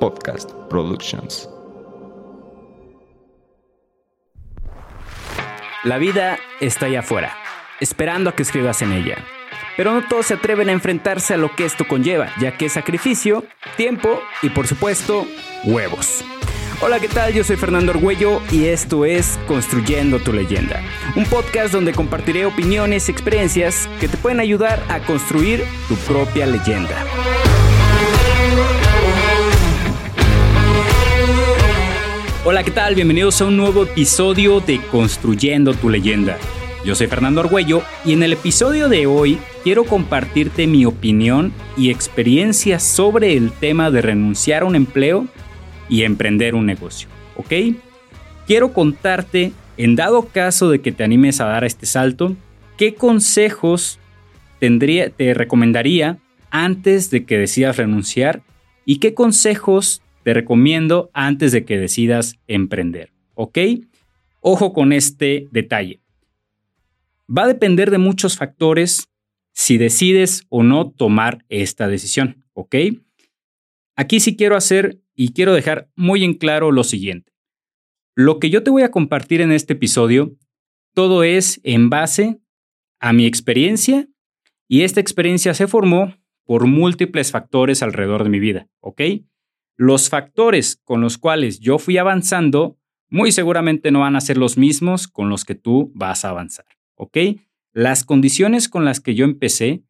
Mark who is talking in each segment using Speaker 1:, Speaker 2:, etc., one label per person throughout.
Speaker 1: Podcast Productions.
Speaker 2: La vida está allá afuera, esperando a que escribas en ella. Pero no todos se atreven a enfrentarse a lo que esto conlleva, ya que es sacrificio, tiempo y por supuesto, huevos. Hola, ¿qué tal? Yo soy Fernando Argüello y esto es Construyendo tu leyenda, un podcast donde compartiré opiniones y experiencias que te pueden ayudar a construir tu propia leyenda. Hola, ¿qué tal? Bienvenidos a un nuevo episodio de Construyendo tu leyenda. Yo soy Fernando Argüello y en el episodio de hoy quiero compartirte mi opinión y experiencia sobre el tema de renunciar a un empleo y emprender un negocio, ¿ok? Quiero contarte, en dado caso de que te animes a dar este salto, qué consejos tendría, te recomendaría antes de que decidas renunciar y qué consejos te recomiendo antes de que decidas emprender, ¿ok? Ojo con este detalle. Va a depender de muchos factores si decides o no tomar esta decisión, ¿ok? Aquí sí quiero hacer y quiero dejar muy en claro lo siguiente. Lo que yo te voy a compartir en este episodio, todo es en base a mi experiencia y esta experiencia se formó por múltiples factores alrededor de mi vida, ¿ok? Los factores con los cuales yo fui avanzando muy seguramente no van a ser los mismos con los que tú vas a avanzar, ¿ok? Las condiciones con las que yo empecé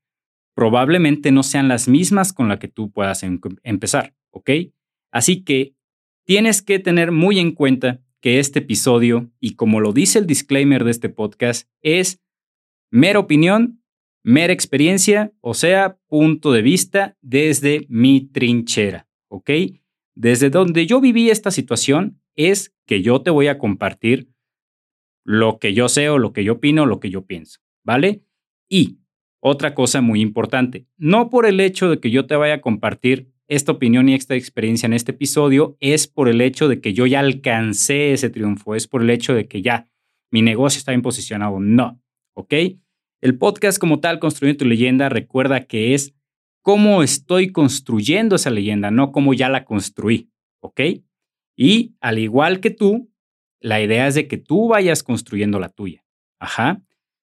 Speaker 2: probablemente no sean las mismas con las que tú puedas em empezar, ¿ok? Así que tienes que tener muy en cuenta que este episodio, y como lo dice el disclaimer de este podcast, es mera opinión, mera experiencia, o sea, punto de vista desde mi trinchera, ¿ok? Desde donde yo viví esta situación es que yo te voy a compartir lo que yo sé o lo que yo opino, lo que yo pienso, ¿vale? Y otra cosa muy importante, no por el hecho de que yo te vaya a compartir esta opinión y esta experiencia en este episodio es por el hecho de que yo ya alcancé ese triunfo, es por el hecho de que ya mi negocio está bien posicionado. No, ¿ok? El podcast como tal, Construyendo tu leyenda, recuerda que es cómo estoy construyendo esa leyenda, no cómo ya la construí, ¿ok? Y al igual que tú, la idea es de que tú vayas construyendo la tuya, ajá,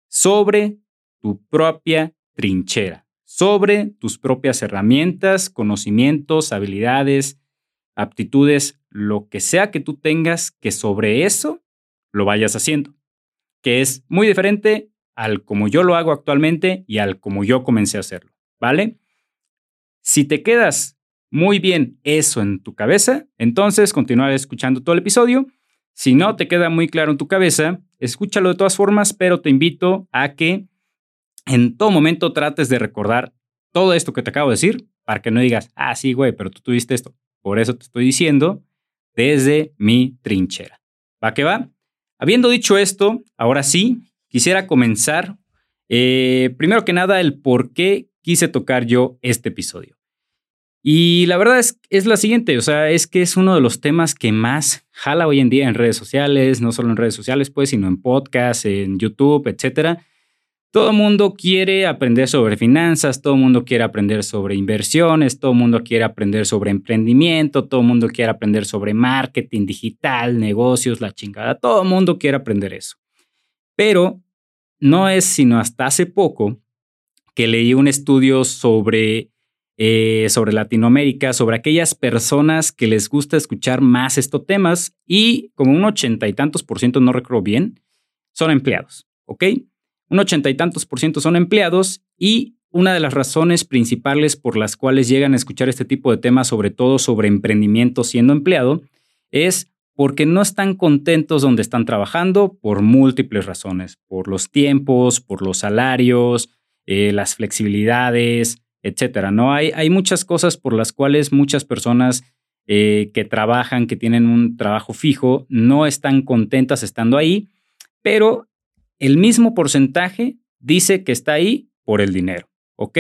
Speaker 2: sobre tu propia trinchera sobre tus propias herramientas, conocimientos, habilidades, aptitudes, lo que sea que tú tengas, que sobre eso lo vayas haciendo, que es muy diferente al como yo lo hago actualmente y al como yo comencé a hacerlo, ¿vale? Si te quedas muy bien eso en tu cabeza, entonces continuar escuchando todo el episodio. Si no te queda muy claro en tu cabeza, escúchalo de todas formas, pero te invito a que en todo momento trates de recordar todo esto que te acabo de decir para que no digas, ah, sí, güey, pero tú tuviste esto. Por eso te estoy diciendo desde mi trinchera. ¿Va que va? Habiendo dicho esto, ahora sí, quisiera comenzar. Eh, primero que nada, el por qué quise tocar yo este episodio. Y la verdad es, es la siguiente, o sea, es que es uno de los temas que más jala hoy en día en redes sociales, no solo en redes sociales, pues, sino en podcasts, en YouTube, etcétera. Todo el mundo quiere aprender sobre finanzas, todo el mundo quiere aprender sobre inversiones, todo el mundo quiere aprender sobre emprendimiento, todo el mundo quiere aprender sobre marketing digital, negocios, la chingada, todo el mundo quiere aprender eso. Pero no es sino hasta hace poco que leí un estudio sobre, eh, sobre Latinoamérica, sobre aquellas personas que les gusta escuchar más estos temas y como un ochenta y tantos por ciento, no recuerdo bien, son empleados, ¿ok? un ochenta y tantos por ciento son empleados y una de las razones principales por las cuales llegan a escuchar este tipo de temas, sobre todo sobre emprendimiento siendo empleado, es porque no están contentos donde están trabajando por múltiples razones, por los tiempos, por los salarios, eh, las flexibilidades, etcétera. No hay, hay muchas cosas por las cuales muchas personas eh, que trabajan, que tienen un trabajo fijo, no están contentas estando ahí, pero el mismo porcentaje dice que está ahí por el dinero, ¿ok?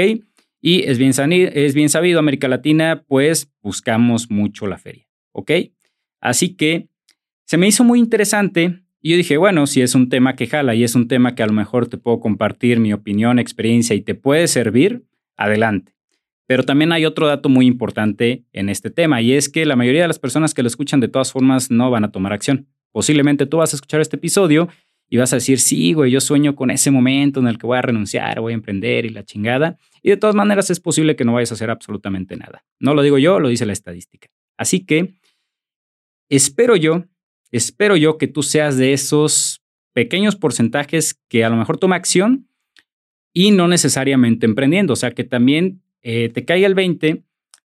Speaker 2: Y es bien, es bien sabido, América Latina, pues buscamos mucho la feria, ¿ok? Así que se me hizo muy interesante y yo dije, bueno, si es un tema que jala y es un tema que a lo mejor te puedo compartir mi opinión, experiencia y te puede servir, adelante. Pero también hay otro dato muy importante en este tema y es que la mayoría de las personas que lo escuchan de todas formas no van a tomar acción. Posiblemente tú vas a escuchar este episodio y vas a decir, sí, güey, yo sueño con ese momento en el que voy a renunciar, voy a emprender y la chingada. Y de todas maneras es posible que no vayas a hacer absolutamente nada. No lo digo yo, lo dice la estadística. Así que espero yo, espero yo que tú seas de esos pequeños porcentajes que a lo mejor toma acción y no necesariamente emprendiendo. O sea, que también eh, te caiga el 20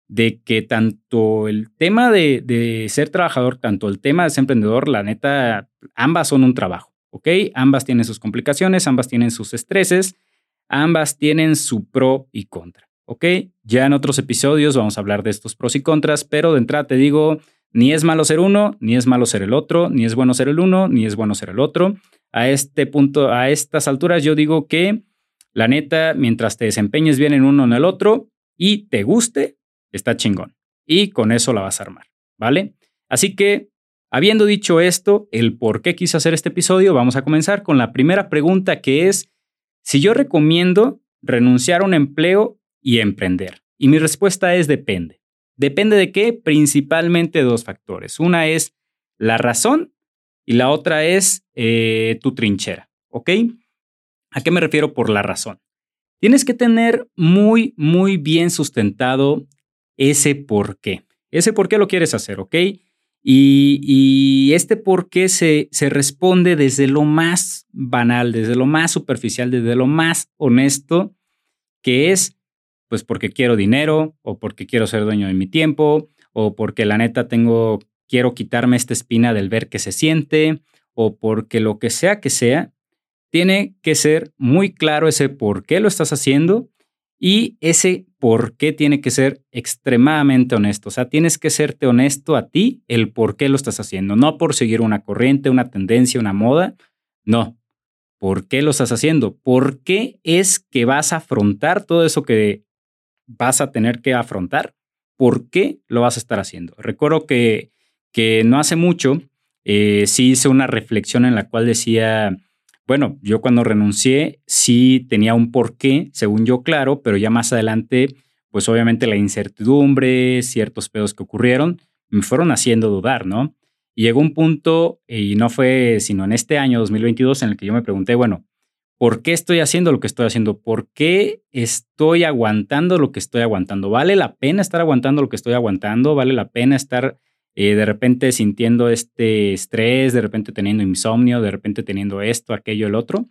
Speaker 2: de que tanto el tema de, ser trabajador, tanto el tema de ser emprendedor, la neta, ambas son un trabajo, ¿ok? Ambas tienen sus complicaciones, ambas tienen sus estreses, ambas tienen su pro y contra, ¿ok? Ya en otros episodios vamos a hablar de estos pros y contras, pero de entrada te digo, ni es malo ser uno, ni es malo ser el otro, ni es bueno ser el uno, ni es bueno ser el otro. A este punto, a estas alturas, yo digo que la neta, mientras te desempeñes bien en uno o en el otro y te guste, está chingón. Y con eso la vas a armar, ¿vale? Así que, habiendo dicho esto, el por qué quise hacer este episodio, vamos a comenzar con la primera pregunta que es, si yo recomiendo renunciar a un empleo y emprender. Y mi respuesta es depende. ¿Depende de qué? Principalmente dos factores. Una es la razón y la otra es eh, tu trinchera, ¿ok? ¿A qué me refiero por la razón? Tienes que tener muy, muy bien sustentado ese por qué. Ese por qué lo quieres hacer, ¿ok? Y, este por qué se, se responde desde lo más banal, desde lo más superficial, desde lo más honesto, que es, pues porque quiero dinero, o porque quiero ser dueño de mi tiempo, o porque la neta tengo, quiero quitarme esta espina del ver que se siente, o porque lo que sea que sea, tiene que ser muy claro ese por qué lo estás haciendo y ese por qué tiene que ser extremadamente honesto. O sea, tienes que serte honesto a ti el por qué lo estás haciendo, no por seguir una corriente, una tendencia, una moda. No. ¿Por qué lo estás haciendo? ¿Por qué es que vas a afrontar todo eso que vas a tener que afrontar? ¿Por qué lo vas a estar haciendo? Recuerdo que, que no hace mucho eh, sí hice una reflexión en la cual decía, bueno, yo cuando renuncié sí tenía un porqué, según yo claro, pero ya más adelante, pues obviamente la incertidumbre, ciertos pedos que ocurrieron, me fueron haciendo dudar, ¿no? Y llegó un punto, y no fue sino en este año 2022, en el que yo me pregunté, bueno, ¿por qué estoy haciendo lo que estoy haciendo? ¿Por qué estoy aguantando lo que estoy aguantando? ¿Vale la pena estar aguantando lo que estoy aguantando? ¿Vale la pena estar eh, de repente sintiendo este estrés, de repente teniendo insomnio, de repente teniendo esto, aquello, el otro.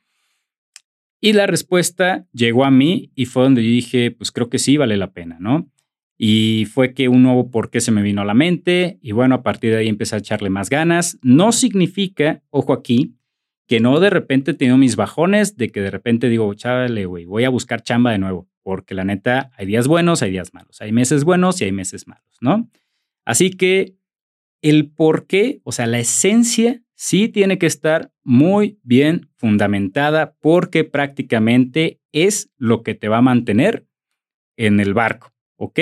Speaker 2: Y la respuesta llegó a mí y fue donde yo dije, pues creo que sí, vale la pena, ¿no? Y fue que un nuevo por qué se me vino a la mente y bueno, a partir de ahí empecé a echarle más ganas. No significa, ojo aquí, que no de repente he tenido mis bajones de que de repente digo, chávale, güey, voy a buscar chamba de nuevo, porque la neta hay días buenos, hay días malos, hay meses buenos y hay meses malos, ¿no? Así que el por qué, o sea, la esencia sí tiene que estar muy bien fundamentada porque prácticamente es lo que te va a mantener en el barco, ¿ok?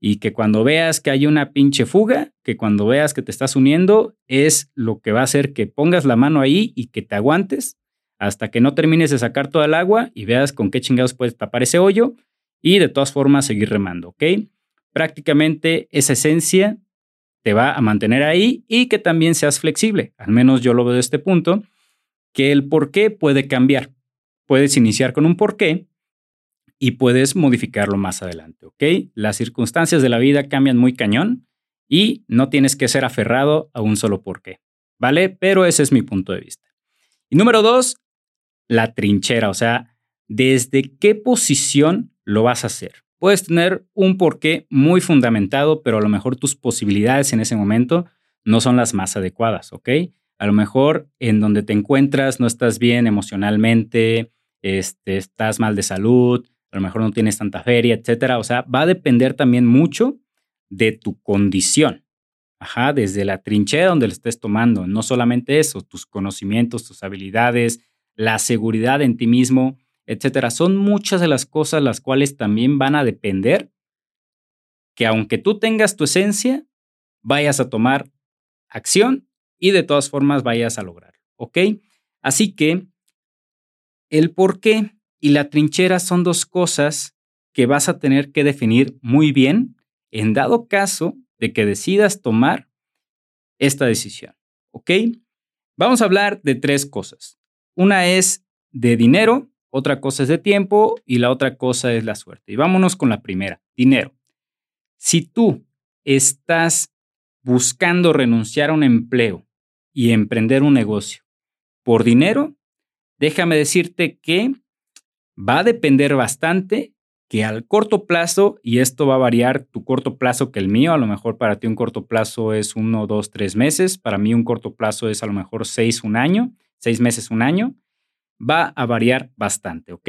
Speaker 2: Y que cuando veas que hay una pinche fuga, que cuando veas que te estás uniendo, es lo que va a hacer que pongas la mano ahí y que te aguantes hasta que no termines de sacar toda el agua y veas con qué chingados puedes tapar ese hoyo y de todas formas seguir remando, ¿ok? Prácticamente esa esencia te va a mantener ahí y que también seas flexible. Al menos yo lo veo de este punto, que el por qué puede cambiar. Puedes iniciar con un por qué y puedes modificarlo más adelante, ¿ok? Las circunstancias de la vida cambian muy cañón y no tienes que ser aferrado a un solo por qué, ¿vale? Pero ese es mi punto de vista. Y número dos, la trinchera, o sea, desde qué posición lo vas a hacer. Puedes tener un porqué muy fundamentado, pero a lo mejor tus posibilidades en ese momento no son las más adecuadas, ¿ok? A lo mejor en donde te encuentras no estás bien emocionalmente, este, estás mal de salud, a lo mejor no tienes tanta feria, etcétera. O sea, va a depender también mucho de tu condición. Ajá, desde la trinchera donde le estés tomando, no solamente eso, tus conocimientos, tus habilidades, la seguridad en ti mismo, etcétera. Son muchas de las cosas las cuales también van a depender que aunque tú tengas tu esencia, vayas a tomar acción y de todas formas vayas a lograrlo, ¿ok? Así que el por qué y la trinchera son dos cosas que vas a tener que definir muy bien en dado caso de que decidas tomar esta decisión. ¿Ok? Vamos a hablar de tres cosas. Una es de dinero, otra cosa es de tiempo y la otra cosa es la suerte. Y vámonos con la primera, dinero. Si tú estás buscando renunciar a un empleo y emprender un negocio por dinero, déjame decirte que va a depender bastante que al corto plazo, y esto va a variar tu corto plazo que el mío, a lo mejor para ti un corto plazo es uno, dos, tres meses, para mí un corto plazo es a lo mejor seis, un año, seis meses, un año, va a variar bastante, ¿ok?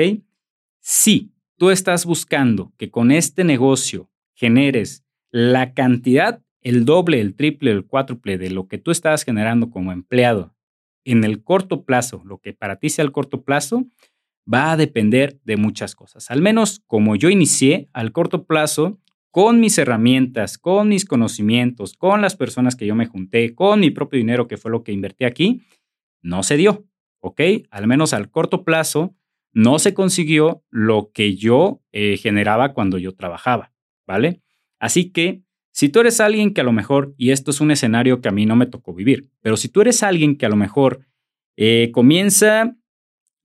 Speaker 2: Si tú estás buscando que con este negocio generes la cantidad, el doble, el triple, el cuádruple de lo que tú estás generando como empleado en el corto plazo, lo que para ti sea el corto plazo, va a depender de muchas cosas. Al menos como yo inicié al corto plazo, con mis herramientas, con mis conocimientos, con las personas que yo me junté, con mi propio dinero, que fue lo que invertí aquí, no se dio, ¿ok? Al menos al corto plazo, no se consiguió lo que yo eh, generaba cuando yo trabajaba, ¿vale? Así que si tú eres alguien que a lo mejor, y esto es un escenario que a mí no me tocó vivir, pero si tú eres alguien que a lo mejor eh, comienza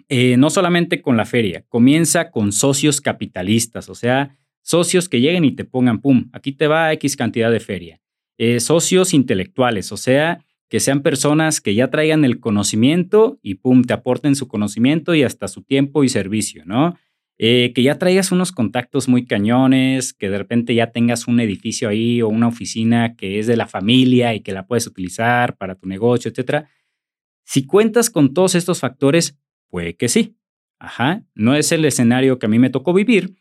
Speaker 2: eh, no solamente con la feria, comienza con socios capitalistas, o sea, socios que lleguen y te pongan, pum, aquí te va X cantidad de feria. Eh, socios intelectuales, o sea, que sean personas que ya traigan el conocimiento y pum, te aporten su conocimiento y hasta su tiempo y servicio, ¿no? Eh, que ya traigas unos contactos muy cañones, que de repente ya tengas un edificio ahí o una oficina que es de la familia y que la puedes utilizar para tu negocio, etcétera. Si cuentas con todos estos factores, Puede que sí. Ajá, no es el escenario que a mí me tocó vivir.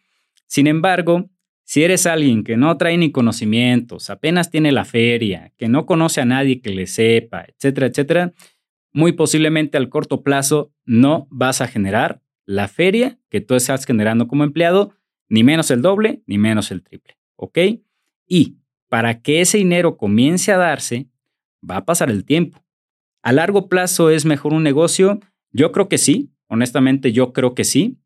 Speaker 2: Sin embargo, si eres alguien que no trae ni conocimientos, apenas tiene la feria, que no conoce a nadie que le sepa, etcétera, etcétera, muy posiblemente al corto plazo no vas a generar la feria que tú estás generando como empleado, ni menos el doble, ni menos el triple. ¿Ok? Y para que ese dinero comience a darse, va a pasar el tiempo. A largo plazo es mejor un negocio yo creo que sí, honestamente yo creo que sí,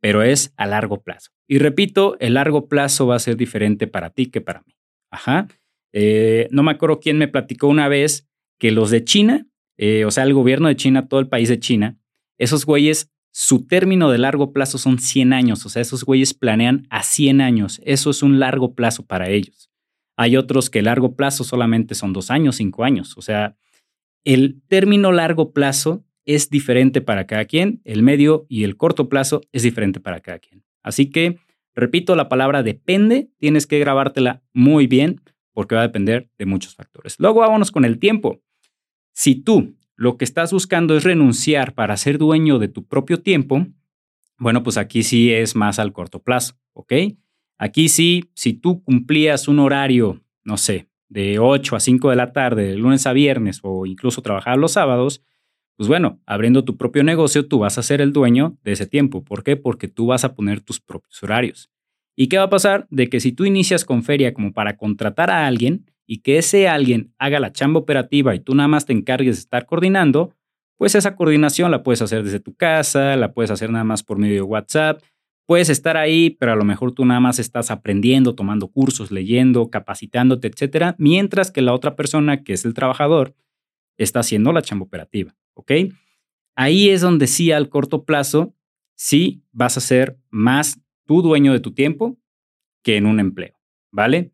Speaker 2: pero es a largo plazo. Y repito, el largo plazo va a ser diferente para ti que para mí. Ajá. Eh, no me acuerdo quién me platicó una vez que los de China, eh, o sea, el gobierno de China, todo el país de China, esos güeyes, su término de largo plazo son 100 años, o sea, esos güeyes planean a 100 años, eso es un largo plazo para ellos. Hay otros que largo plazo solamente son dos años, cinco años, o sea, el término largo plazo es diferente para cada quien, el medio y el corto plazo es diferente para cada quien. Así que, repito, la palabra depende, tienes que grabártela muy bien porque va a depender de muchos factores. Luego vámonos con el tiempo. Si tú lo que estás buscando es renunciar para ser dueño de tu propio tiempo, bueno, pues aquí sí es más al corto plazo, ¿ok? Aquí sí, si tú cumplías un horario, no sé, de 8 a 5 de la tarde, de lunes a viernes o incluso trabajar los sábados, pues bueno, abriendo tu propio negocio, tú vas a ser el dueño de ese tiempo. ¿Por qué? Porque tú vas a poner tus propios horarios. ¿Y qué va a pasar? De que si tú inicias con feria como para contratar a alguien y que ese alguien haga la chamba operativa y tú nada más te encargues de estar coordinando, pues esa coordinación la puedes hacer desde tu casa, la puedes hacer nada más por medio de WhatsApp, puedes estar ahí, pero a lo mejor tú nada más estás aprendiendo, tomando cursos, leyendo, capacitándote, etcétera, mientras que la otra persona, que es el trabajador, está haciendo la chamba operativa. Ahí es donde sí al corto plazo, sí vas a ser más tu dueño de tu tiempo que en un empleo, ¿vale?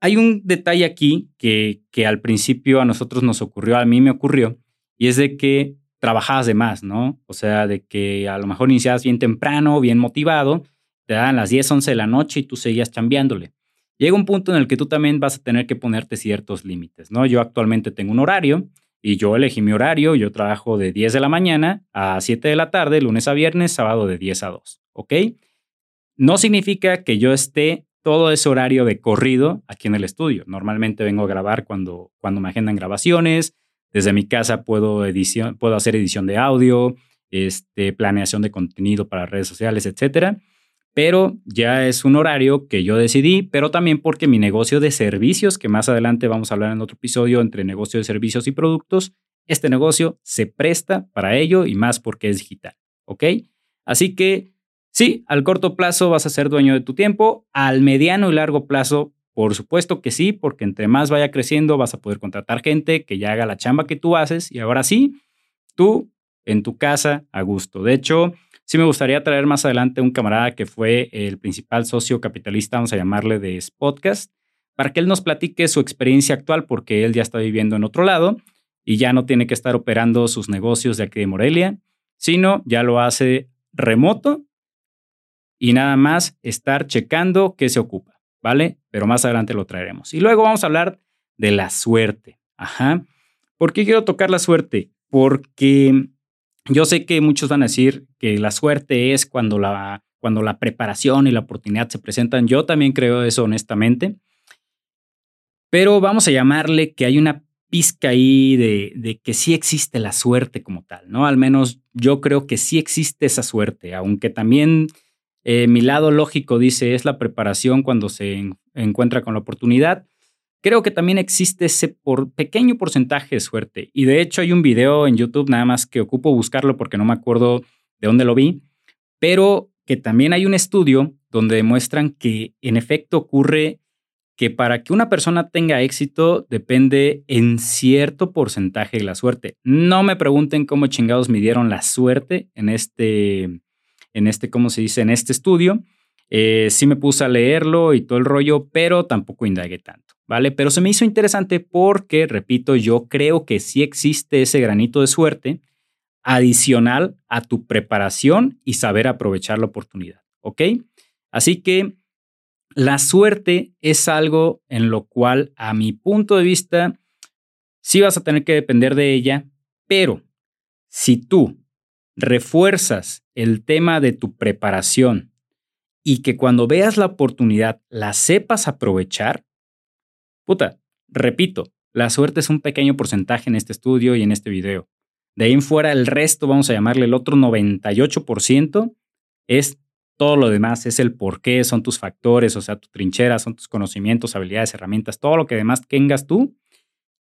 Speaker 2: Hay un detalle aquí que, que al principio a nosotros nos ocurrió, a mí me ocurrió, y es de que trabajabas de más, ¿no? O sea, de que a lo mejor iniciabas bien temprano, bien motivado, te dan las 10, 11 de la noche y tú seguías chambeándole. Llega un punto en el que tú también vas a tener que ponerte ciertos límites, ¿no? Yo actualmente tengo un horario y yo elegí mi horario, yo trabajo de 10 de la mañana a 7 de la tarde, lunes a viernes, sábado de 10 a 2, ¿ok? No significa que yo esté todo ese horario de corrido aquí en el estudio. Normalmente vengo a grabar cuando, cuando me agendan grabaciones. Desde mi casa puedo, edición, puedo hacer edición de audio, este, planeación de contenido para redes sociales, etcétera pero ya es un horario que yo decidí, pero también porque mi negocio de servicios, que más adelante vamos a hablar en otro episodio entre negocio de servicios y productos, este negocio se presta para ello y más porque es digital, ¿ok? Así que Sí, al corto plazo vas a ser dueño de tu tiempo, al mediano y largo plazo, por supuesto que sí, porque entre más vaya creciendo vas a poder contratar gente que ya haga la chamba que tú haces y ahora sí, tú en tu casa a gusto. De hecho, sí me gustaría traer más adelante un camarada que fue el principal socio capitalista, vamos a llamarle de Spotcast, para que él nos platique su experiencia actual porque él ya está viviendo en otro lado y ya no tiene que estar operando sus negocios de aquí de Morelia, sino ya lo hace remoto y nada más estar checando qué se ocupa, ¿vale? Pero más adelante lo traeremos. Y luego vamos a hablar de la suerte. Ajá. ¿Por qué quiero tocar la suerte? Porque yo sé que muchos van a decir que la suerte es cuando la, cuando la preparación y la oportunidad se presentan. Yo también creo eso honestamente. Pero vamos a llamarle que hay una pizca ahí de, de, que sí existe la suerte como tal, ¿no? Al menos yo creo que sí existe esa suerte, aunque también eh, mi lado lógico dice es la preparación cuando se encuentra con la oportunidad. Creo que también existe ese pequeño porcentaje de suerte. Y de hecho hay un video en YouTube, nada más que ocupo buscarlo porque no me acuerdo de dónde lo vi, pero que también hay un estudio donde demuestran que en efecto ocurre que para que una persona tenga éxito depende en cierto porcentaje de la suerte. No me pregunten cómo chingados midieron la suerte en este, en este, ¿cómo se dice? En este estudio. Eh, sí me puse a leerlo y todo el rollo, pero tampoco indagué tanto, ¿vale? Pero se me hizo interesante porque, repito, yo creo que sí existe ese granito de suerte adicional a tu preparación y saber aprovechar la oportunidad, ¿ok? Así que la suerte es algo en lo cual, a mi punto de vista, sí vas a tener que depender de ella, pero si tú refuerzas el tema de tu preparación y que cuando veas la oportunidad la sepas aprovechar, puta, repito, la suerte es un pequeño porcentaje en este estudio y en este video. De ahí en fuera, el resto, vamos a llamarle el otro 98%, es todo lo demás, es el por qué, son tus factores, o sea, tu trinchera, son tus conocimientos, habilidades, herramientas, todo lo que demás tengas tú.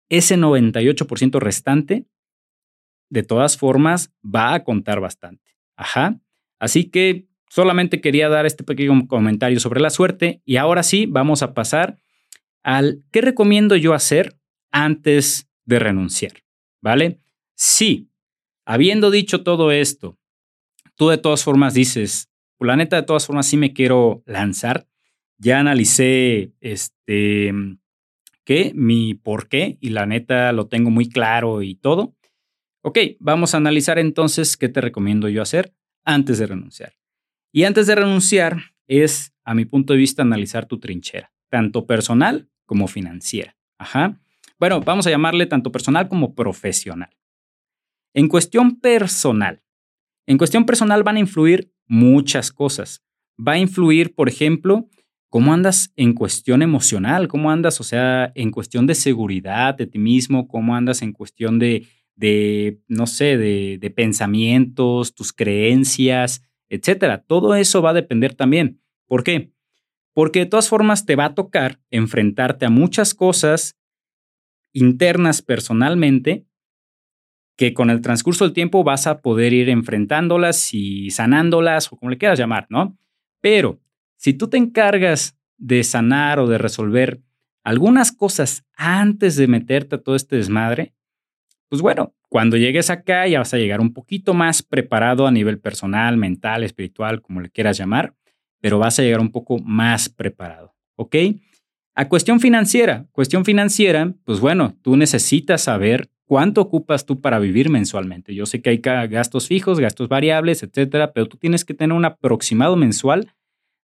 Speaker 2: Ese 98% restante de todas formas, va a contar bastante. Ajá. Así que solamente quería dar este pequeño comentario sobre la suerte y ahora sí vamos a pasar al qué recomiendo yo hacer antes de renunciar. ¿Vale? Sí, habiendo dicho todo esto, tú de todas formas dices, la neta de todas formas sí me quiero lanzar. Ya analicé este, ¿qué? Mi por qué y la neta lo tengo muy claro y todo. Ok, vamos a analizar entonces qué te recomiendo yo hacer antes de renunciar. Y antes de renunciar es, a mi punto de vista, analizar tu trinchera, tanto personal como financiera. Ajá. Bueno, vamos a llamarle tanto personal como profesional. En cuestión personal, en cuestión personal van a influir muchas cosas. Va a influir, por ejemplo, cómo andas en cuestión emocional, cómo andas, o sea, en cuestión de seguridad de ti mismo, cómo andas en cuestión de de, no sé, de, pensamientos, tus creencias, etcétera. Todo eso va a depender también. ¿Por qué? Porque de todas formas te va a tocar enfrentarte a muchas cosas internas personalmente que con el transcurso del tiempo vas a poder ir enfrentándolas y sanándolas o como le quieras llamar, ¿no? Pero si tú te encargas de sanar o de resolver algunas cosas antes de meterte a todo este desmadre, pues bueno, cuando llegues acá ya vas a llegar un poquito más preparado a nivel personal, mental, espiritual, como le quieras llamar, pero vas a llegar un poco más preparado, ¿ok? A cuestión financiera, cuestión financiera, pues bueno, tú necesitas saber cuánto ocupas tú para vivir mensualmente. Yo sé que hay gastos fijos, gastos variables, etcétera, pero tú tienes que tener un aproximado mensual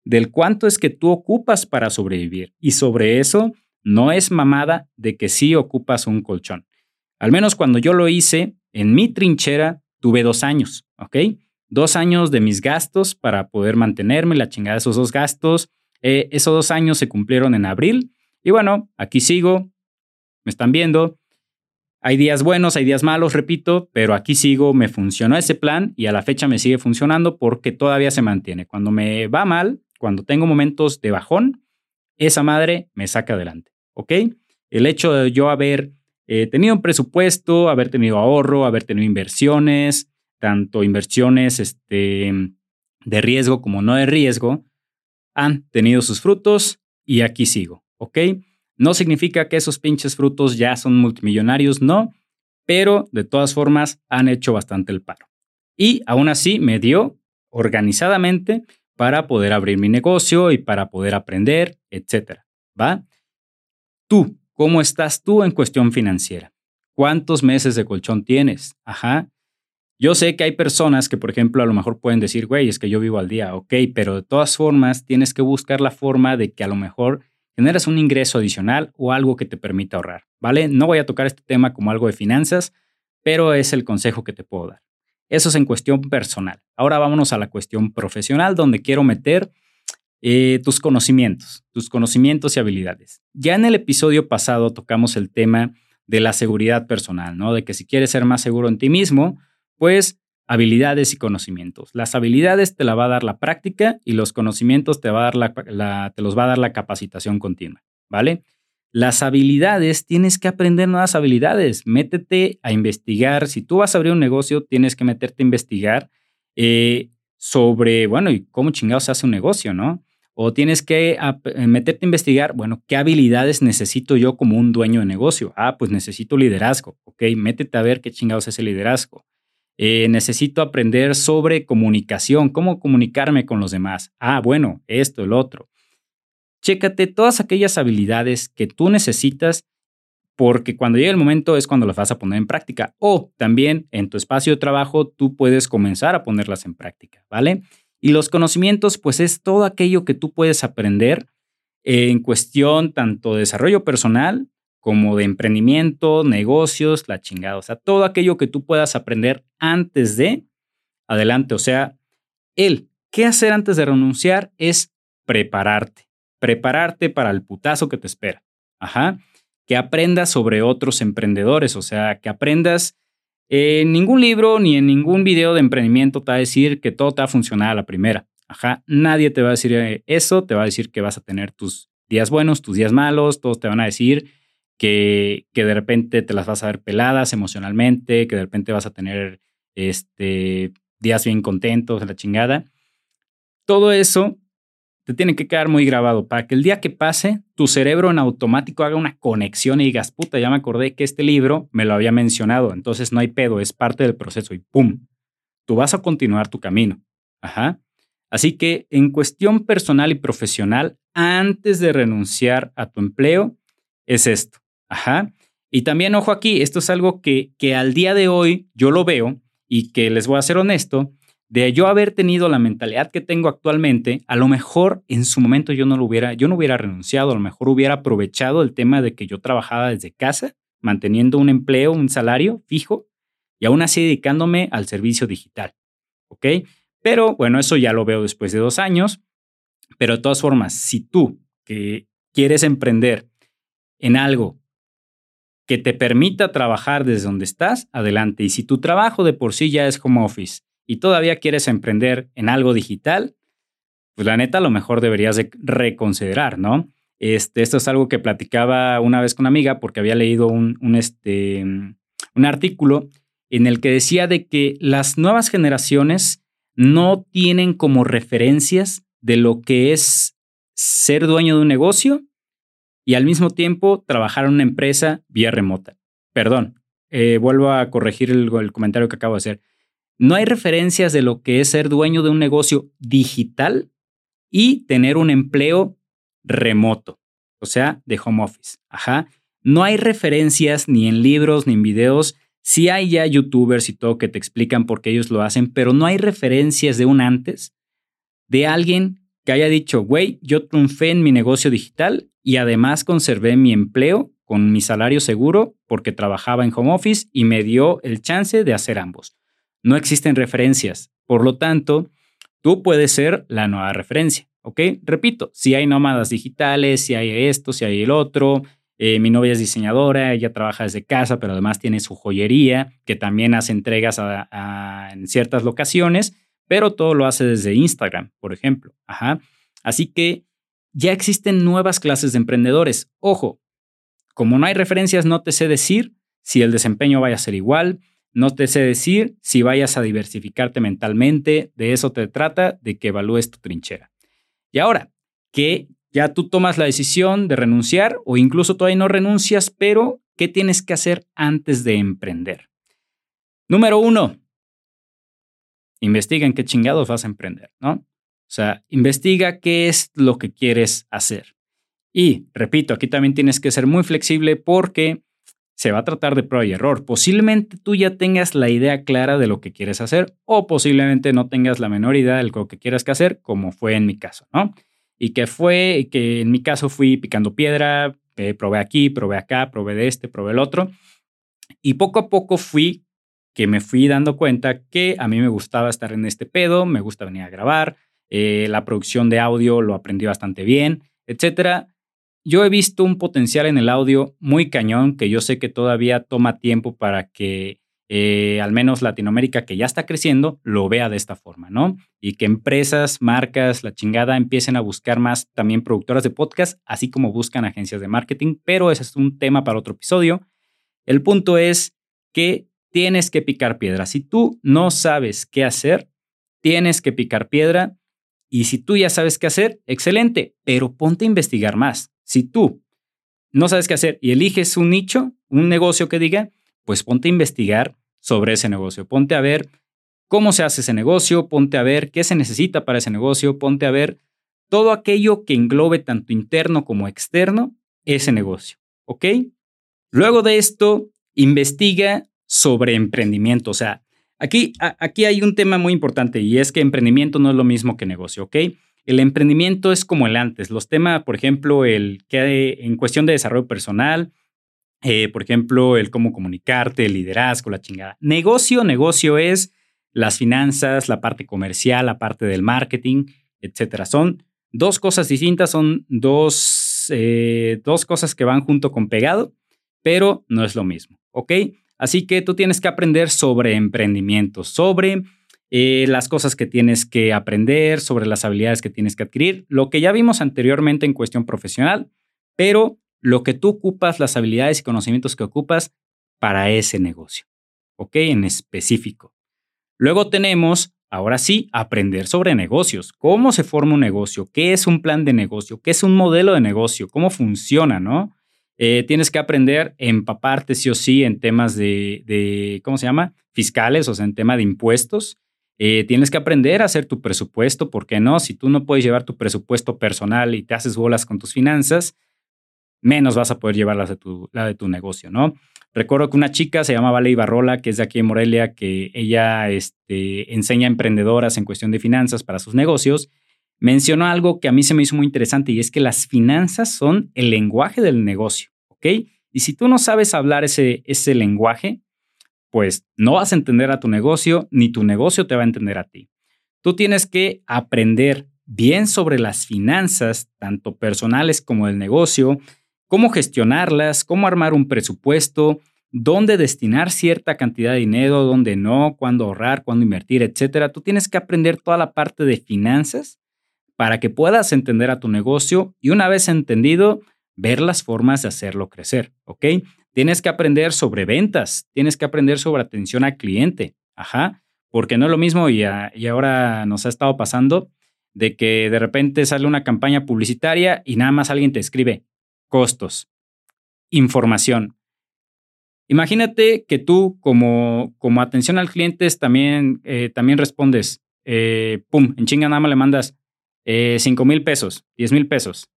Speaker 2: del cuánto es que tú ocupas para sobrevivir. Y sobre eso no es mamada de que sí ocupas un colchón. Al menos cuando yo lo hice, en mi trinchera tuve dos años, ¿ok? Dos años de mis gastos para poder mantenerme, la chingada de esos dos gastos. Eh, esos dos años se cumplieron en abril. Y bueno, aquí sigo, me están viendo. Hay días buenos, hay días malos, repito, pero aquí sigo, me funcionó ese plan y a la fecha me sigue funcionando porque todavía se mantiene. Cuando me va mal, cuando tengo momentos de bajón, esa madre me saca adelante, ¿ok? El hecho de yo haber eh, tenido un presupuesto, haber tenido ahorro, haber tenido inversiones, tanto inversiones este, de riesgo como no de riesgo, han tenido sus frutos y aquí sigo, ¿ok? No significa que esos pinches frutos ya son multimillonarios, no, pero de todas formas han hecho bastante el paro. Y aún así me dio organizadamente para poder abrir mi negocio y para poder aprender, etcétera, ¿va? Tú, ¿cómo estás tú en cuestión financiera? ¿Cuántos meses de colchón tienes? Ajá. Yo sé que hay personas que, por ejemplo, a lo mejor pueden decir, güey, es que yo vivo al día, ok, pero de todas formas tienes que buscar la forma de que a lo mejor generes un ingreso adicional o algo que te permita ahorrar, ¿vale? No voy a tocar este tema como algo de finanzas, pero es el consejo que te puedo dar. Eso es en cuestión personal. Ahora vámonos a la cuestión profesional, donde quiero meter eh, tus conocimientos, tus conocimientos y habilidades. Ya en el episodio pasado tocamos el tema de la seguridad personal, ¿no? De que si quieres ser más seguro en ti mismo, pues habilidades y conocimientos. Las habilidades te la va a dar la práctica y los conocimientos te, va a dar la, te los va a dar la capacitación continua, ¿vale? Las habilidades, tienes que aprender nuevas habilidades. Métete a investigar. Si tú vas a abrir un negocio, tienes que meterte a investigar eh, sobre, bueno, y cómo chingados se hace un negocio, ¿no? O tienes que eh, meterte a investigar, bueno, ¿qué habilidades necesito yo como un dueño de negocio? Ah, pues necesito liderazgo. Ok, métete a ver qué chingados es el liderazgo. Eh, necesito aprender sobre comunicación, cómo comunicarme con los demás. Ah, bueno, esto, el otro. Chécate todas aquellas habilidades que tú necesitas porque cuando llegue el momento es cuando las vas a poner en práctica. O también en tu espacio de trabajo tú puedes comenzar a ponerlas en práctica, ¿vale? Y los conocimientos, pues es todo aquello que tú puedes aprender en cuestión tanto de desarrollo personal como de emprendimiento, negocios, la chingada. O sea, todo aquello que tú puedas aprender antes de, adelante. O sea, el qué hacer antes de renunciar es prepararte. Prepararte para el putazo que te espera. Ajá. Que aprendas sobre otros emprendedores. O sea, que aprendas. En ningún libro ni en ningún video de emprendimiento te va a decir que todo te va a funcionar a la primera. Ajá. Nadie te va a decir eh, eso. Te va a decir que vas a tener tus días buenos, tus días malos. Todos te van a decir que, de repente te las vas a ver peladas emocionalmente, que de repente vas a tener este, días bien contentos, la chingada. Todo eso te tiene que quedar muy grabado para que el día que pase, tu cerebro en automático haga una conexión y digas, puta, ya me acordé que este libro me lo había mencionado, entonces no hay pedo, es parte del proceso y ¡pum! Tú vas a continuar tu camino. Ajá. Así que en cuestión personal y profesional, antes de renunciar a tu empleo, es esto. Ajá. Y también, ojo aquí, esto es algo que, que al día de hoy yo lo veo y que les voy a ser honesto, de yo haber tenido la mentalidad que tengo actualmente, a lo mejor en su momento yo no lo hubiera, yo no hubiera renunciado, a lo mejor hubiera aprovechado el tema de que yo trabajaba desde casa, manteniendo un empleo, un salario fijo y aún así dedicándome al servicio digital. ¿Ok? Pero bueno, eso ya lo veo después de dos años. Pero de todas formas, si tú que quieres emprender en algo que te permita trabajar desde donde estás, adelante. Y si tu trabajo de por sí ya es como office y todavía quieres emprender en algo digital, pues la neta a lo mejor deberías de reconsiderar, ¿no? Este, esto es algo que platicaba una vez con una amiga porque había leído un, un, este, un artículo en el que decía de que las nuevas generaciones no tienen como referencias de lo que es ser dueño de un negocio y al mismo tiempo trabajar en una empresa vía remota. Perdón, eh, vuelvo a corregir el, comentario que acabo de hacer. No hay referencias de lo que es ser dueño de un negocio digital y tener un empleo remoto, o sea, de home office. Ajá. No hay referencias ni en libros ni en videos. Sí hay ya youtubers y todo que te explican por qué ellos lo hacen, pero no hay referencias de un antes de alguien que haya dicho, güey, yo triunfé en mi negocio digital y además conservé mi empleo con mi salario seguro porque trabajaba en home office y me dio el chance de hacer ambos. No existen referencias, por lo tanto, tú puedes ser la nueva referencia, ¿ok? Repito, si hay nómadas digitales, si hay esto, si hay el otro, eh, mi novia es diseñadora, ella trabaja desde casa, pero además tiene su joyería, que también hace entregas en ciertas locaciones, pero todo lo hace desde Instagram, por ejemplo. Ajá. Así que ya existen nuevas clases de emprendedores. Ojo, como no hay referencias, no te sé decir si el desempeño vaya a ser igual, no te sé decir si vayas a diversificarte mentalmente, de eso te trata, de que evalúes tu trinchera. Y ahora, que ya tú tomas la decisión de renunciar o incluso todavía no renuncias, pero ¿qué tienes que hacer antes de emprender? Número uno, investiga en qué chingados vas a emprender, ¿no? O sea, investiga qué es lo que quieres hacer. Y repito, aquí también tienes que ser muy flexible porque se va a tratar de prueba y error. Posiblemente tú ya tengas la idea clara de lo que quieres hacer o posiblemente no tengas la menor idea de lo que quieras hacer, como fue en mi caso, ¿no? Y que fue que en mi caso fui picando piedra, eh, probé aquí, probé acá, probé de este, probé el otro. Y poco a poco fui que me fui dando cuenta que a mí me gustaba estar en este pedo, me gusta venir a grabar, eh, la producción de audio lo aprendí bastante bien, etcétera yo he visto un potencial en el audio muy cañón que yo sé que todavía toma tiempo para que eh, al menos Latinoamérica, que ya está creciendo, lo vea de esta forma, ¿no? Y que empresas, marcas, la chingada empiecen a buscar más también productoras de podcast, así como buscan agencias de marketing, pero ese es un tema para otro episodio. El punto es que tienes que picar piedra. Si tú no sabes qué hacer, tienes que picar piedra. Y si tú ya sabes qué hacer, excelente, pero ponte a investigar más. Si tú no sabes qué hacer y eliges un nicho, un negocio que diga, pues ponte a investigar sobre ese negocio. Ponte a ver cómo se hace ese negocio, ponte a ver qué se necesita para ese negocio, ponte a ver todo aquello que englobe tanto interno como externo ese negocio. ¿Ok? Luego de esto, investiga sobre emprendimiento. O sea, aquí, aquí hay un tema muy importante y es que emprendimiento no es lo mismo que negocio. ¿Ok? el emprendimiento es como el antes. Los temas, por ejemplo, el que en cuestión de desarrollo personal, eh, por ejemplo, el cómo comunicarte, el liderazgo, la chingada. Negocio, negocio es las finanzas, la parte comercial, la parte del marketing, etcétera. Son dos cosas distintas, son dos, eh, dos cosas que van junto con pegado, pero no es lo mismo, ¿ok? Así que tú tienes que aprender sobre emprendimiento, sobre eh, las cosas que tienes que aprender, sobre las habilidades que tienes que adquirir, lo que ya vimos anteriormente en cuestión profesional, pero lo que tú ocupas, las habilidades y conocimientos que ocupas para ese negocio, ¿ok? En específico. Luego tenemos, ahora sí, aprender sobre negocios, cómo se forma un negocio, qué es un plan de negocio, qué es un modelo de negocio, cómo funciona, ¿no? Eh, tienes que aprender, empaparte sí o sí en temas de, de, ¿cómo se llama? Fiscales, o sea, en tema de impuestos. Eh, tienes que aprender a hacer tu presupuesto, ¿por qué no? Si tú no puedes llevar tu presupuesto personal y te haces bolas con tus finanzas, menos vas a poder llevar la de tu, la de tu negocio, ¿no? Recuerdo que una chica se llama Vale Barrola, que es de aquí en Morelia, que ella este, enseña a emprendedoras en cuestión de finanzas para sus negocios. Mencionó algo que a mí se me hizo muy interesante y es que las finanzas son el lenguaje del negocio, ¿ok? Y si tú no sabes hablar ese, ese lenguaje, pues no vas a entender a tu negocio ni tu negocio te va a entender a ti. Tú tienes que aprender bien sobre las finanzas, tanto personales como del negocio, cómo gestionarlas, cómo armar un presupuesto, dónde destinar cierta cantidad de dinero, dónde no, cuándo ahorrar, cuándo invertir, etcétera. Tú tienes que aprender toda la parte de finanzas para que puedas entender a tu negocio y una vez entendido, ver las formas de hacerlo crecer, ¿ok? Tienes que aprender sobre ventas, tienes que aprender sobre atención al cliente, ajá, porque no es lo mismo y, y ahora nos ha estado pasando de que de repente sale una campaña publicitaria y nada más alguien te escribe costos, información. Imagínate que tú como, como atención al cliente también, eh, también respondes, eh, pum, en chinga nada más le mandas eh, 5 mil pesos, 10 mil pesos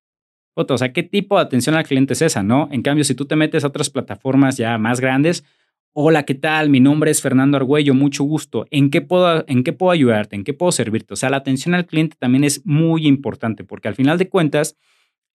Speaker 2: o sea, ¿qué tipo de atención al cliente es esa, no? En cambio, si tú te metes a otras plataformas ya más grandes, hola, ¿qué tal? Mi nombre es Fernando Argüello, mucho gusto. ¿En qué puedo, en qué puedo ayudarte? ¿En qué puedo servirte? O sea, la atención al cliente también es muy importante porque al final de cuentas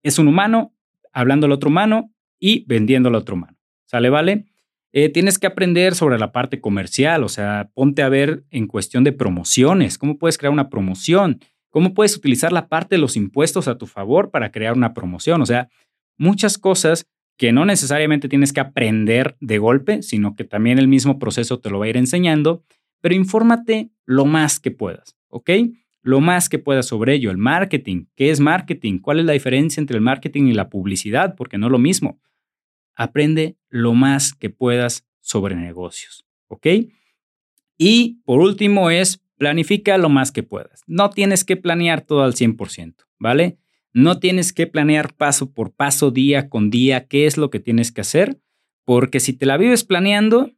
Speaker 2: es un humano hablando al otro humano y vendiendo al otro humano. ¿Sale, vale? Eh, tienes que aprender sobre la parte comercial, o sea, ponte a ver en cuestión de promociones, cómo puedes crear una promoción, cómo puedes utilizar la parte de los impuestos a tu favor para crear una promoción. O sea, muchas cosas que no necesariamente tienes que aprender de golpe, sino que también el mismo proceso te lo va a ir enseñando, pero infórmate lo más que puedas, ¿ok? Lo más que puedas sobre ello. El marketing, ¿qué es marketing? ¿Cuál es la diferencia entre el marketing y la publicidad? Porque no es lo mismo. Aprende lo más que puedas sobre negocios, ¿ok? Y por último es planifica lo más que puedas. No tienes que planear todo al 100%, ¿vale? No tienes que planear paso por paso, día con día, qué es lo que tienes que hacer, porque si te la vives planeando,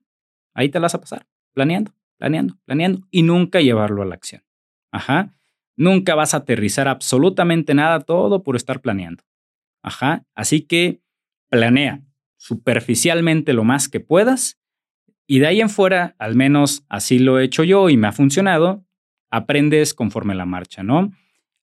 Speaker 2: ahí te la vas a pasar, planeando, planeando, planeando y nunca llevarlo a la acción. Ajá. Nunca vas a aterrizar absolutamente nada, todo por estar planeando. Ajá. Así que planea superficialmente lo más que puedas y de ahí en fuera, al menos así lo he hecho yo y me ha funcionado, aprendes conforme la marcha, ¿no?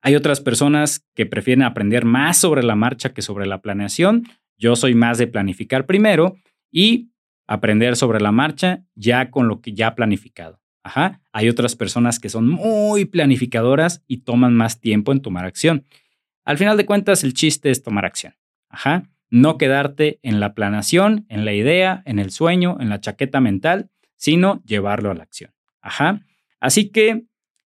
Speaker 2: Hay otras personas que prefieren aprender más sobre la marcha que sobre la planeación. Yo soy más de planificar primero y aprender sobre la marcha ya con lo que ya planificado. Ajá. Hay otras personas que son muy planificadoras y toman más tiempo en tomar acción. Al final de cuentas, el chiste es tomar acción. Ajá no quedarte en la planación, en la idea, en el sueño, en la chaqueta mental, sino llevarlo a la acción. Ajá. Así que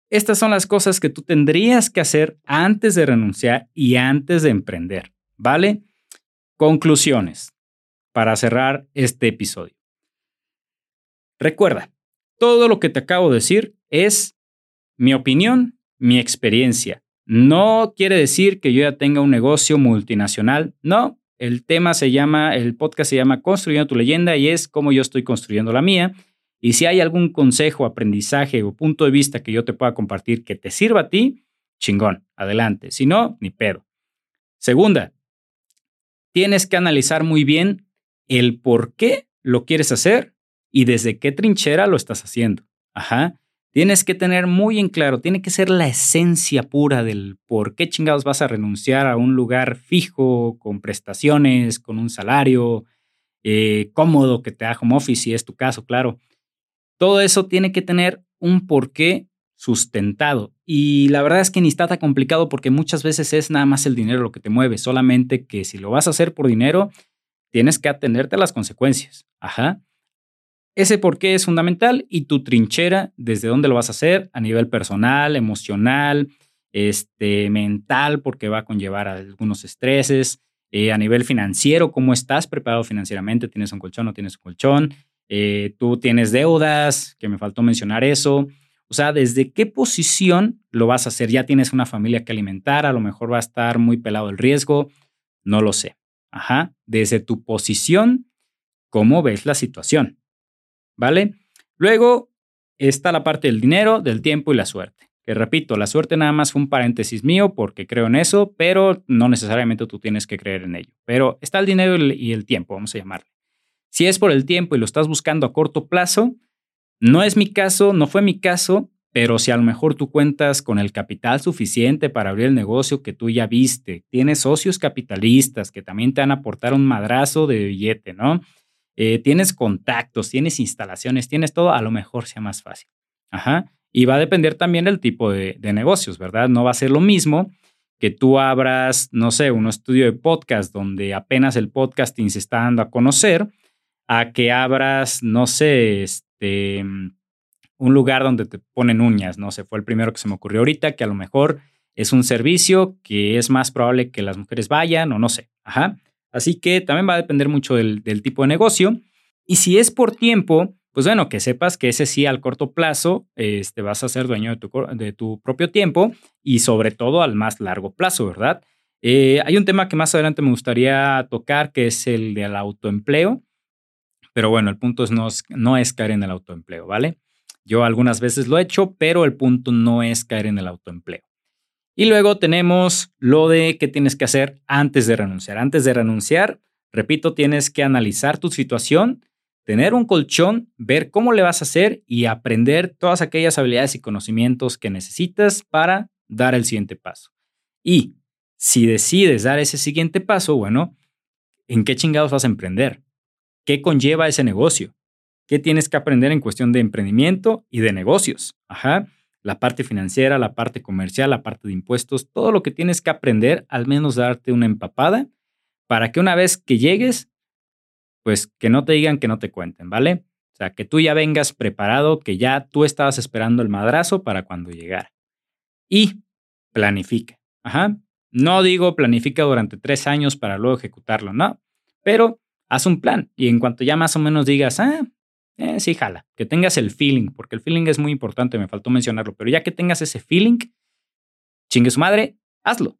Speaker 2: estas son las cosas que tú tendrías que hacer antes de renunciar y antes de emprender, ¿vale? Conclusiones para cerrar este episodio. Recuerda, todo lo que te acabo de decir es mi opinión, mi experiencia. No quiere decir que yo ya tenga un negocio multinacional, no, el tema se llama, el podcast se llama Construyendo tu leyenda y es cómo yo estoy construyendo la mía. Y si hay algún consejo, aprendizaje o punto de vista que yo te pueda compartir que te sirva a ti, chingón, adelante. Si no, ni pedo. Segunda, tienes que analizar muy bien el por qué lo quieres hacer y desde qué trinchera lo estás haciendo. Ajá. Tienes que tener muy en claro, tiene que ser la esencia pura del por qué chingados vas a renunciar a un lugar fijo, con prestaciones, con un salario eh, cómodo que te da home office, si es tu caso, claro. Todo eso tiene que tener un porqué sustentado. Y la verdad es que ni está tan complicado porque muchas veces es nada más el dinero lo que te mueve, solamente que si lo vas a hacer por dinero, tienes que atenderte a las consecuencias. Ajá. Ese por qué es fundamental y tu trinchera, desde dónde lo vas a hacer a nivel personal, emocional, este, mental, porque va a conllevar algunos estreses, eh, a nivel financiero, cómo estás preparado financieramente, tienes un colchón, no tienes un colchón, eh, tú tienes deudas, que me faltó mencionar eso. O sea, ¿desde qué posición lo vas a hacer? Ya tienes una familia que alimentar, a lo mejor va a estar muy pelado el riesgo, no lo sé. Ajá, desde tu posición, ¿cómo ves la situación? ¿Vale? Luego está la parte del dinero, del tiempo y la suerte. Que repito, la suerte nada más fue un paréntesis mío porque creo en eso, pero no necesariamente tú tienes que creer en ello. Pero está el dinero y el tiempo, vamos a llamarle. Si es por el tiempo y lo estás buscando a corto plazo, no es mi caso, no fue mi caso, pero si a lo mejor tú cuentas con el capital suficiente para abrir el negocio que tú ya viste, tienes socios capitalistas que también te van a aportar un madrazo de billete, ¿no? Eh, tienes contactos, tienes instalaciones, tienes todo, a lo mejor sea más fácil. Ajá. Y va a depender también del tipo de, negocios, ¿verdad? No va a ser lo mismo que tú abras, no sé, un estudio de podcast donde apenas el podcasting se está dando a conocer, a que abras, no sé, este, un lugar donde te ponen uñas, no sé, fue el primero que se me ocurrió ahorita, que a lo mejor es un servicio que es más probable que las mujeres vayan o no sé, ajá. Así que también va a depender mucho del, tipo de negocio. Y si es por tiempo, pues bueno, que sepas que ese sí al corto plazo este, vas a ser dueño de tu, propio tiempo y sobre todo al más largo plazo, ¿verdad? Eh, hay un tema que más adelante me gustaría tocar, que es el del autoempleo. Pero bueno, el punto es no, no es caer en el autoempleo, ¿vale? Yo algunas veces lo he hecho, pero el punto no es caer en el autoempleo. Y luego tenemos lo de qué tienes que hacer antes de renunciar. Antes de renunciar, repito, tienes que analizar tu situación, tener un colchón, ver cómo le vas a hacer y aprender todas aquellas habilidades y conocimientos que necesitas para dar el siguiente paso. Y si decides dar ese siguiente paso, bueno, ¿en qué chingados vas a emprender? ¿Qué conlleva ese negocio? ¿Qué tienes que aprender en cuestión de emprendimiento y de negocios? Ajá la parte financiera, la parte comercial, la parte de impuestos, todo lo que tienes que aprender, al menos darte una empapada, para que una vez que llegues, pues que no te digan que no te cuenten, ¿vale? O sea, que tú ya vengas preparado, que ya tú estabas esperando el madrazo para cuando llegara. Y planifica. Ajá. No digo planifica durante tres años para luego ejecutarlo, no. Pero haz un plan y en cuanto ya más o menos digas, ah, eh, sí, jala. Que tengas el feeling, porque el feeling es muy importante, me faltó mencionarlo, pero ya que tengas ese feeling, chingue su madre, hazlo.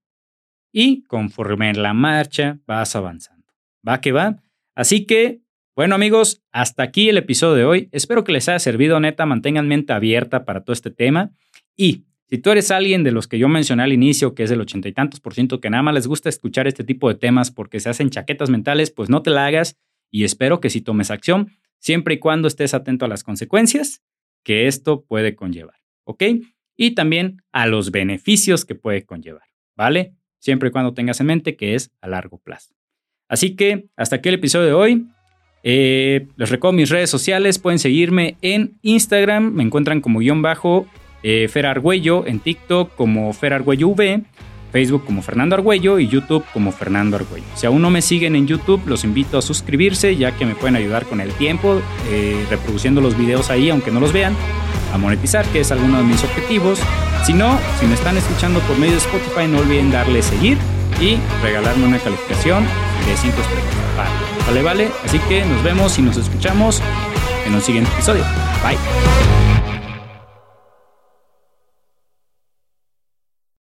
Speaker 2: Y conforme en la marcha vas avanzando. Va que va. Así que, bueno amigos, hasta aquí el episodio de hoy. Espero que les haya servido, neta, mantengan mente abierta para todo este tema. Y si tú eres alguien de los que yo mencioné al inicio, que es el ochenta y tantos por ciento que nada más les gusta escuchar este tipo de temas porque se hacen chaquetas mentales, pues no te la hagas y espero que si tomes acción, siempre y cuando estés atento a las consecuencias que esto puede conllevar, ¿ok? Y también a los beneficios que puede conllevar, ¿vale? Siempre y cuando tengas en mente que es a largo plazo. Así que hasta aquí el episodio de hoy. Eh, les recuerdo mis redes sociales, pueden seguirme en Instagram, me encuentran como guion bajo eh, Fer Argüello, en TikTok como Fer Argüello V, Facebook como Fernando Argüello y YouTube como Fernando Argüello. Si aún no me siguen en YouTube, los invito a suscribirse ya que me pueden ayudar con el tiempo, eh, reproduciendo los videos ahí aunque no los vean, a monetizar, que es alguno de mis objetivos. Si no, si me están escuchando por medio de Spotify, no olviden darle seguir y regalarme una calificación de 5 estrellas. Vale, vale, vale. Así que nos vemos y nos escuchamos en un siguiente episodio. Bye.